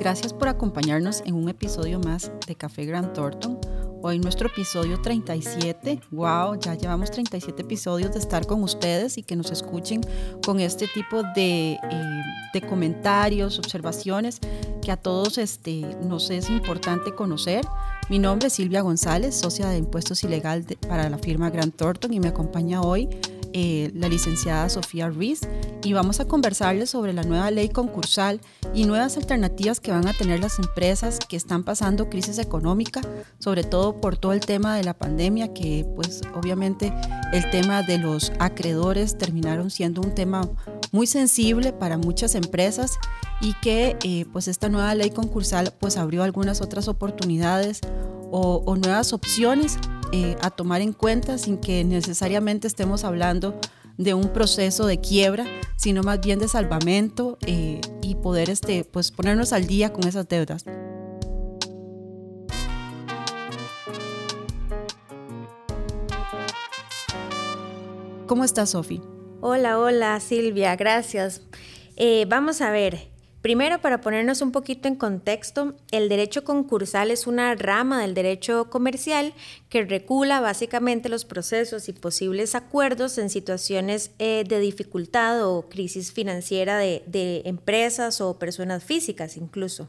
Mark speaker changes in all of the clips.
Speaker 1: Gracias por acompañarnos en un episodio más de Café Grand Thornton. Hoy nuestro episodio 37. Wow, ya llevamos 37 episodios de estar con ustedes y que nos escuchen con este tipo de, eh, de comentarios, observaciones que a todos este, nos es importante conocer. Mi nombre es Silvia González, socia de impuestos ilegal para la firma Grant Thornton y me acompaña hoy eh, la licenciada Sofía Ruiz y vamos a conversarles sobre la nueva ley concursal y nuevas alternativas que van a tener las empresas que están pasando crisis económica, sobre todo por todo el tema de la pandemia, que pues obviamente el tema de los acreedores terminaron siendo un tema muy sensible para muchas empresas y que eh, pues esta nueva ley concursal pues abrió algunas otras oportunidades o, o nuevas opciones eh, a tomar en cuenta sin que necesariamente estemos hablando de un proceso de quiebra, sino más bien de salvamento eh, y poder este, pues, ponernos al día con esas deudas. ¿Cómo estás, Sofi?
Speaker 2: Hola, hola, Silvia, gracias. Eh, vamos a ver, Primero, para ponernos un poquito en contexto, el derecho concursal es una rama del derecho comercial que regula básicamente los procesos y posibles acuerdos en situaciones eh, de dificultad o crisis financiera de, empresas o personas físicas incluso.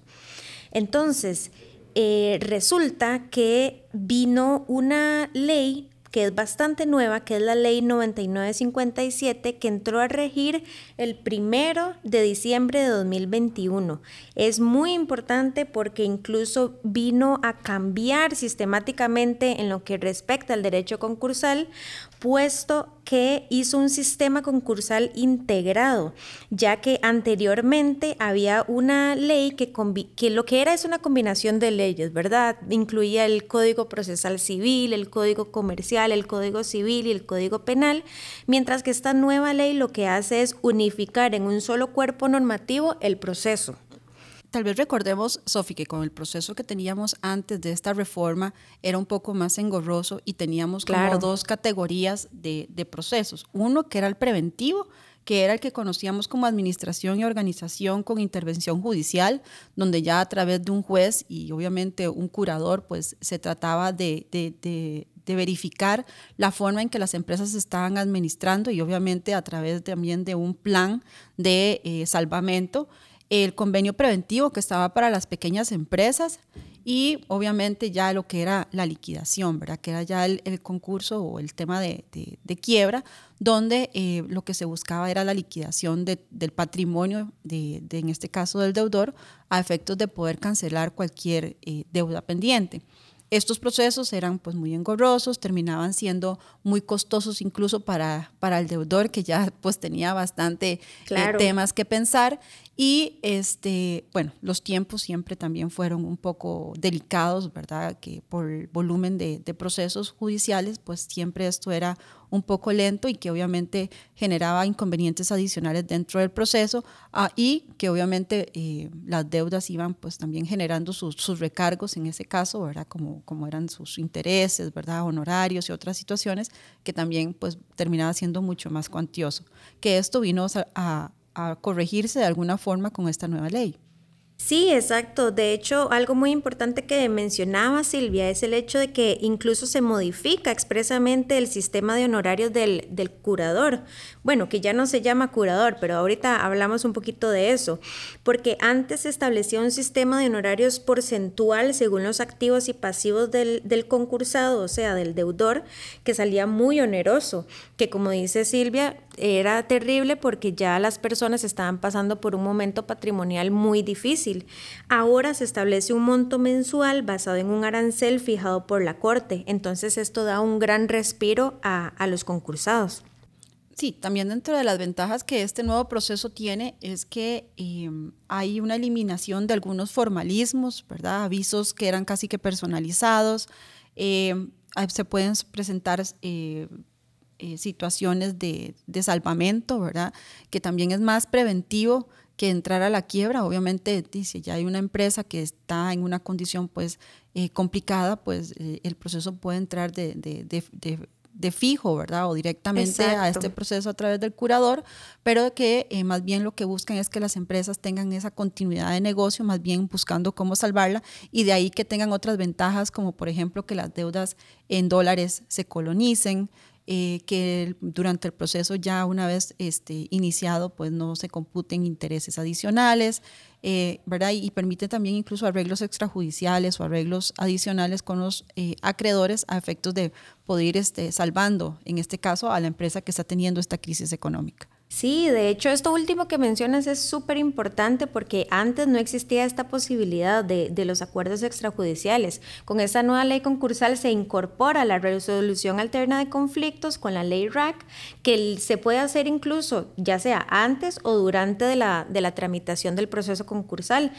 Speaker 2: Entonces, eh, resulta que vino una ley que es bastante nueva, que es la ley 9957, que entró a regir el primero de diciembre de 2021. Es muy importante porque incluso vino a cambiar sistemáticamente en lo que respecta al derecho concursal, puesto que hizo un sistema concursal integrado, ya que anteriormente había una ley que, que, lo que era es una combinación de leyes, ¿verdad? Incluía el Código Procesal Civil, el Código Comercial, el Código Civil y el Código Penal, mientras que esta nueva ley lo que hace es unificar en un solo cuerpo normativo el proceso.
Speaker 1: Tal vez recordemos, Sofi, que con el proceso que teníamos antes de esta reforma era un poco más engorroso y teníamos como dos categorías de, procesos. Uno que era el preventivo, que era el que conocíamos como administración y organización con intervención judicial, donde ya a través de un juez y obviamente un curador, pues se trataba de, de, verificar la forma en que las empresas estaban administrando y obviamente a través también de un plan de eh, salvamento el convenio preventivo que estaba para las pequeñas empresas y obviamente ya lo que era la liquidación, ¿verdad? que era ya el, concurso o el tema de, quiebra, donde eh, lo que se buscaba era la liquidación del patrimonio, de, en este caso del deudor, a efectos de poder cancelar cualquier eh, deuda pendiente. Estos procesos eran pues muy engorrosos, terminaban siendo muy costosos incluso para, para el deudor que ya pues tenía bastante eh, temas que pensar y este, bueno, los tiempos siempre también fueron un poco delicados, ¿verdad? Que por el volumen de, de procesos judiciales pues siempre esto era un poco lento y que obviamente generaba inconvenientes adicionales dentro del proceso ah, y que obviamente eh, las deudas iban pues también generando sus, recargos en ese caso, ¿verdad? Como, como eran sus intereses, ¿verdad? Honorarios y otras situaciones que también pues terminaba siendo mucho más cuantioso. Que esto vino a corregirse de alguna forma con esta nueva ley.
Speaker 2: Sí, exacto. De hecho, algo muy importante que mencionaba Silvia es el hecho de que incluso se modifica expresamente el sistema de honorarios del, del, curador. Bueno, que ya no se llama curador, pero ahorita hablamos un poquito de eso, porque antes se establecía un sistema de honorarios porcentual según los activos y pasivos del, del concursado, o sea, del deudor, que salía muy oneroso, que como dice Silvia, era terrible porque ya las personas estaban pasando por un momento patrimonial muy difícil. Ahora se establece un monto mensual basado en un arancel fijado por la Corte. Entonces esto da un gran respiro a, los concursados.
Speaker 1: Sí, también dentro de las ventajas que este nuevo proceso tiene es que em, hay una eliminación de algunos formalismos, ¿verdad? Avisos que eran casi que personalizados. Em, se pueden presentar eh, eh, situaciones de, de, salvamento, ¿verdad? Que también es más preventivo que entrar a la quiebra. Obviamente, si ya hay una empresa que está en una condición pues eh, complicada, pues eh, el proceso puede entrar de, de, de fijo, ¿verdad? O directamente a este proceso a través del curador, pero que más bien lo que buscan es que las empresas tengan esa continuidad de negocio, más bien buscando cómo salvarla y de ahí que tengan otras ventajas como por ejemplo que las deudas en dólares se colonicen, eh, que durante el proceso ya una vez este, iniciado pues no se computen intereses adicionales, eh, ¿verdad? Y, permite también incluso arreglos extrajudiciales o arreglos adicionales con los eh, acreedores a efectos de poder ir este, salvando, en este caso, a la empresa que está teniendo esta crisis económica.
Speaker 2: Sí, de hecho esto último que mencionas es súper importante porque antes no existía esta posibilidad de, de, los acuerdos extrajudiciales. Con esta nueva ley concursal se incorpora la resolución alterna de conflictos con la ley RAC, que se puede hacer incluso ya sea antes o durante de la, de la tramitación del proceso concursal.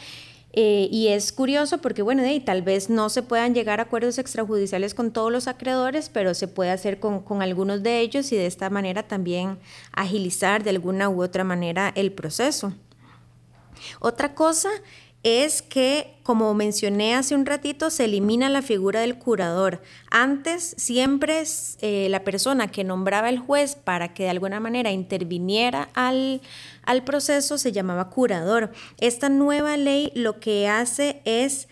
Speaker 2: Eh, y es curioso porque, bueno, tal vez no se puedan llegar a acuerdos extrajudiciales con todos los acreedores, pero se puede hacer con, con, algunos de ellos y de esta manera también agilizar de alguna u otra manera el proceso. Otra cosa es que, como mencioné hace un ratito, se elimina la figura del curador. Antes siempre eh, la persona que nombraba el juez para que de alguna manera interviniera al, al proceso se llamaba curador. Esta nueva ley lo que hace es,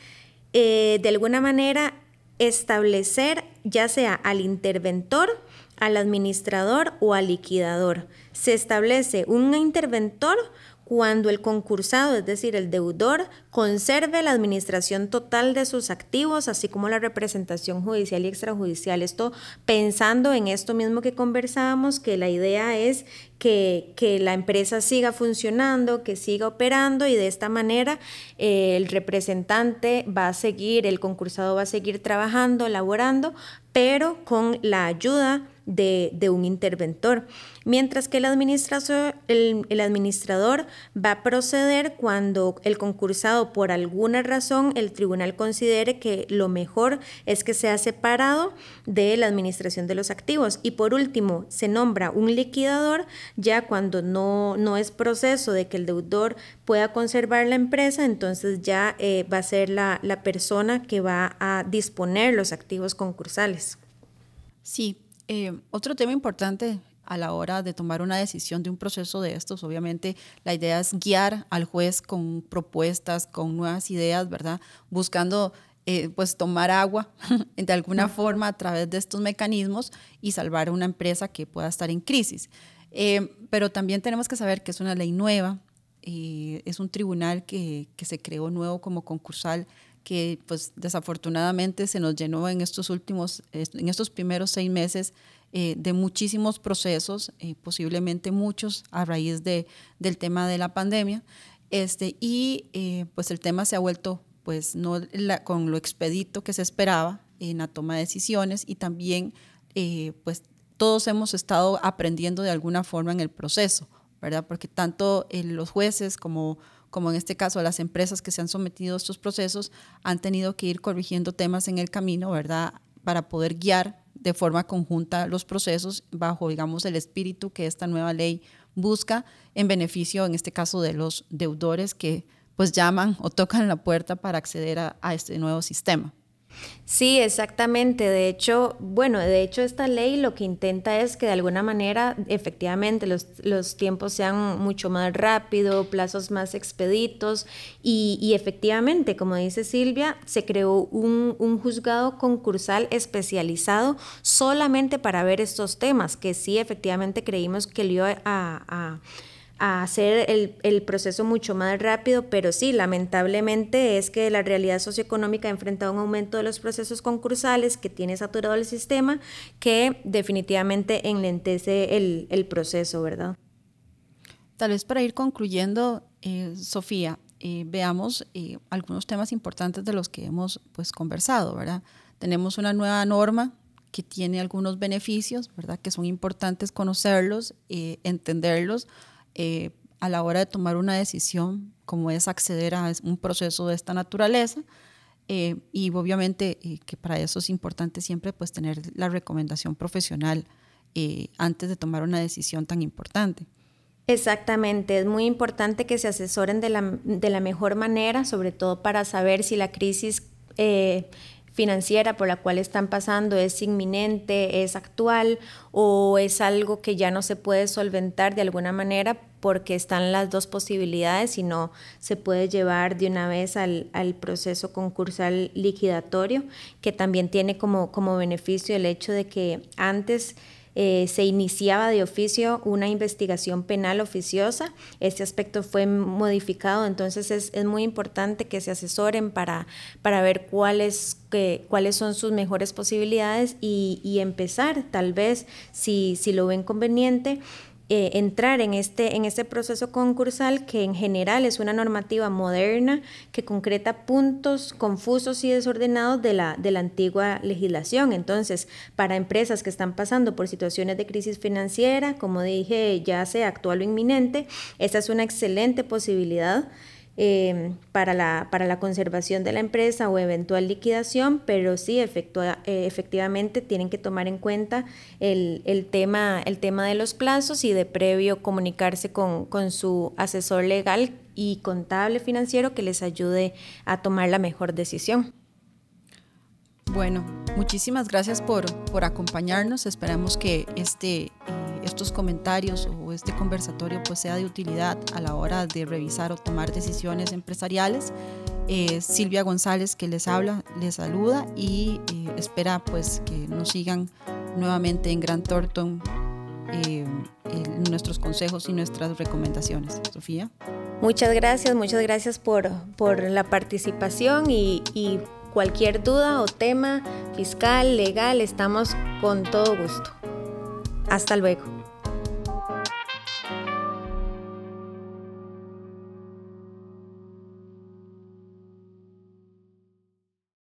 Speaker 2: eh, de alguna manera, establecer ya sea al interventor, al administrador o al liquidador. Se establece un interventor cuando el concursado, es decir, el deudor, conserve la administración total de sus activos, así como la representación judicial y extrajudicial. Esto pensando en esto mismo que conversábamos, que la idea es que, la empresa siga funcionando, que siga operando y de esta manera eh, el representante va a seguir, el concursado va a seguir trabajando, laborando, pero con la ayuda de, un interventor, mientras que el administrador, el, administrador va a proceder cuando el concursado por alguna razón el tribunal considere que lo mejor es que sea separado de la administración de los activos. Y por último, se nombra un liquidador ya cuando no, no es proceso de que el deudor pueda conservar la empresa, entonces ya eh, va a ser la, la persona que va a disponer los activos concursales.
Speaker 1: Sí, eh, otro tema importante a la hora de tomar una decisión de un proceso de estos, obviamente la idea es guiar al juez con propuestas, con nuevas ideas, ¿verdad? Buscando eh, pues tomar agua de alguna forma a través de estos mecanismos y salvar una empresa que pueda estar en crisis. Eh, pero también tenemos que saber que es una ley nueva, es un tribunal que, que se creó nuevo como concursal que pues desafortunadamente se nos llenó en estos últimos, en estos primeros seis meses eh, de muchísimos procesos, eh, posiblemente muchos a raíz de, del tema de la pandemia, este, y eh, pues el tema se ha vuelto pues no con lo expedito que se esperaba en la toma de decisiones y también pues todos hemos estado aprendiendo de alguna forma en el proceso, ¿verdad? Porque tanto los jueces como como en este caso las empresas que se han sometido a estos procesos han tenido que ir corrigiendo temas en el camino, ¿verdad? Para poder guiar de forma conjunta los procesos bajo, digamos, el espíritu que esta nueva ley busca en beneficio, en este caso, de los deudores que pues llaman o tocan la puerta para acceder a este nuevo sistema.
Speaker 2: Sí, exactamente. De hecho, bueno, de hecho esta ley lo que intenta es que de alguna manera efectivamente los, tiempos sean mucho más rápidos, plazos más expeditos y, efectivamente, como dice Silvia, se creó un, juzgado concursal especializado solamente para ver estos temas, que sí efectivamente creímos que le iba a a hacer el, proceso mucho más rápido, pero sí, lamentablemente es que la realidad socioeconómica ha enfrentado un aumento de los procesos concursales que tiene saturado el sistema, que definitivamente enlentece el, proceso, ¿verdad?
Speaker 1: Tal vez para ir concluyendo, eh, Sofía, eh, veamos eh, algunos temas importantes de los que hemos pues, conversado, ¿verdad? Tenemos una nueva norma que tiene algunos beneficios, ¿verdad? Que son importantes conocerlos, entenderlos, eh, a la hora de tomar una decisión como es acceder a un proceso de esta naturaleza. Eh, y obviamente eh, que para eso es importante siempre pues tener la recomendación profesional antes de tomar una decisión tan importante.
Speaker 2: Exactamente, es muy importante que se asesoren de la, de la mejor manera, sobre todo para saber si la crisis financiera por la cual están pasando es inminente, es actual o es algo que ya no se puede solventar de alguna manera porque están las dos posibilidades y no se puede llevar de una vez al, proceso concursal liquidatorio, que también tiene como, como beneficio el hecho de que antes eh, se iniciaba de oficio una investigación penal oficiosa. Este aspecto fue modificado, entonces es, muy importante que se asesoren para, para ver cuáles, cuáles son sus mejores posibilidades y, y empezar, tal vez, si, si lo ven conveniente eh, entrar en este, en este proceso concursal que en general es una normativa moderna que concreta puntos confusos y desordenados de la, de la antigua legislación. Entonces, para empresas que están pasando por situaciones de crisis financiera, como dije, ya sea actual o inminente, esta es una excelente posibilidad Em, para, la, para la conservación de la empresa o eventual liquidación, pero sí eh, efectivamente tienen que tomar en cuenta el, el, tema, el tema de los plazos y de previo comunicarse con, con su asesor legal y contable financiero que les ayude a tomar la mejor decisión.
Speaker 1: Bueno, muchísimas gracias por, por acompañarnos. Esperamos que este, eh, estos comentarios o este conversatorio pues, sea de utilidad a la hora de revisar o tomar decisiones empresariales. Eh, Silvia González que les habla, les saluda y eh, espera pues que nos sigan nuevamente en Gran Thornton en nuestros consejos y nuestras recomendaciones. Sofía.
Speaker 2: Muchas gracias, muchas gracias por, por la participación y Cualquier duda o tema fiscal, legal, estamos con todo gusto. Hasta luego.